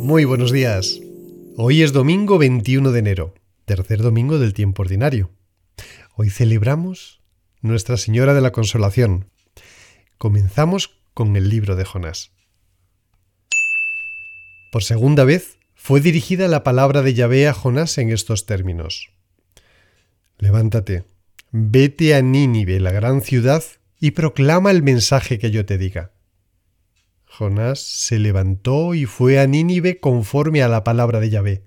Muy buenos días. Hoy es domingo 21 de enero, tercer domingo del tiempo ordinario. Hoy celebramos Nuestra Señora de la Consolación. Comenzamos con el libro de Jonás. Por segunda vez fue dirigida la palabra de Yahvé a Jonás en estos términos. Levántate, vete a Nínive, la gran ciudad, y proclama el mensaje que yo te diga. Jonás se levantó y fue a Nínive conforme a la palabra de Yahvé.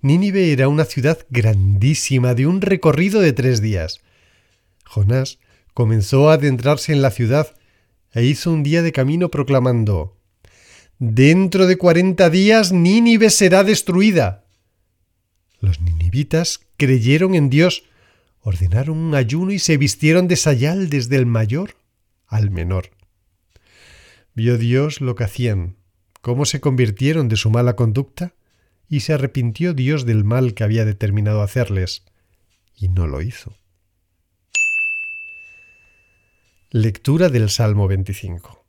Nínive era una ciudad grandísima de un recorrido de tres días. Jonás comenzó a adentrarse en la ciudad e hizo un día de camino proclamando Dentro de cuarenta días Nínive será destruida. Los ninivitas creyeron en Dios, ordenaron un ayuno y se vistieron de sayal desde el mayor al menor. Vio Dios lo que hacían, cómo se convirtieron de su mala conducta, y se arrepintió Dios del mal que había determinado hacerles, y no lo hizo. Lectura del Salmo 25.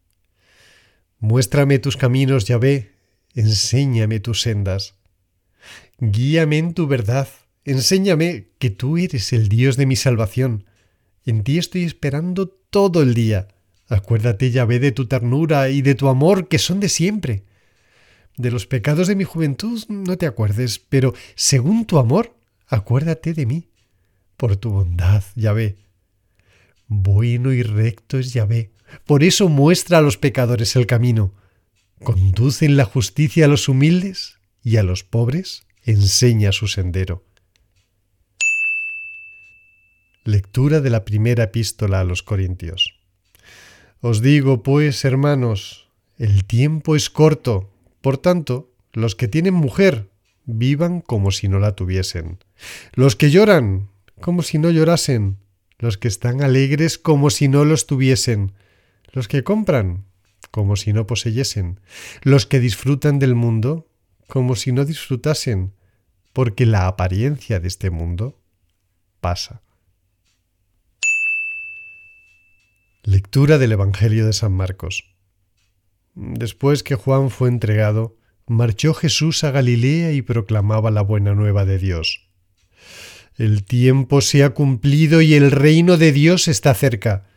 Muéstrame tus caminos, Yahvé, enséñame tus sendas. Guíame en tu verdad, enséñame que tú eres el Dios de mi salvación. En ti estoy esperando todo el día. Acuérdate, Yahvé, de tu ternura y de tu amor que son de siempre. De los pecados de mi juventud no te acuerdes, pero según tu amor, acuérdate de mí. Por tu bondad, Yahvé. Bueno y recto es Yahvé. Por eso muestra a los pecadores el camino. Conduce en la justicia a los humildes y a los pobres enseña su sendero. Lectura de la primera epístola a los Corintios. Os digo, pues, hermanos, el tiempo es corto, por tanto, los que tienen mujer, vivan como si no la tuviesen. Los que lloran, como si no llorasen. Los que están alegres, como si no los tuviesen. Los que compran, como si no poseyesen. Los que disfrutan del mundo, como si no disfrutasen, porque la apariencia de este mundo pasa. Lectura del Evangelio de San Marcos. Después que Juan fue entregado, marchó Jesús a Galilea y proclamaba la buena nueva de Dios. El tiempo se ha cumplido y el reino de Dios está cerca.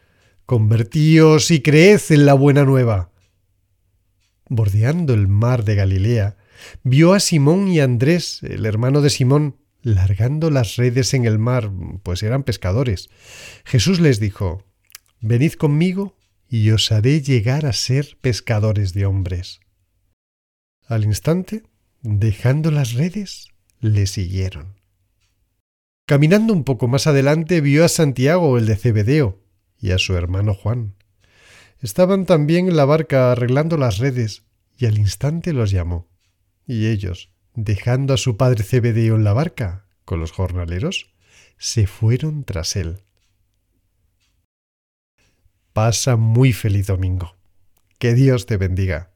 Convertíos y creed en la buena nueva. Bordeando el mar de Galilea, vio a Simón y Andrés, el hermano de Simón, largando las redes en el mar, pues eran pescadores. Jesús les dijo, Venid conmigo y os haré llegar a ser pescadores de hombres. Al instante, dejando las redes, le siguieron. Caminando un poco más adelante vio a Santiago, el de Cebedeo, y a su hermano Juan. Estaban también en la barca arreglando las redes, y al instante los llamó. Y ellos, dejando a su padre Cebedeo en la barca, con los jornaleros, se fueron tras él. Pasa muy feliz domingo. Que Dios te bendiga.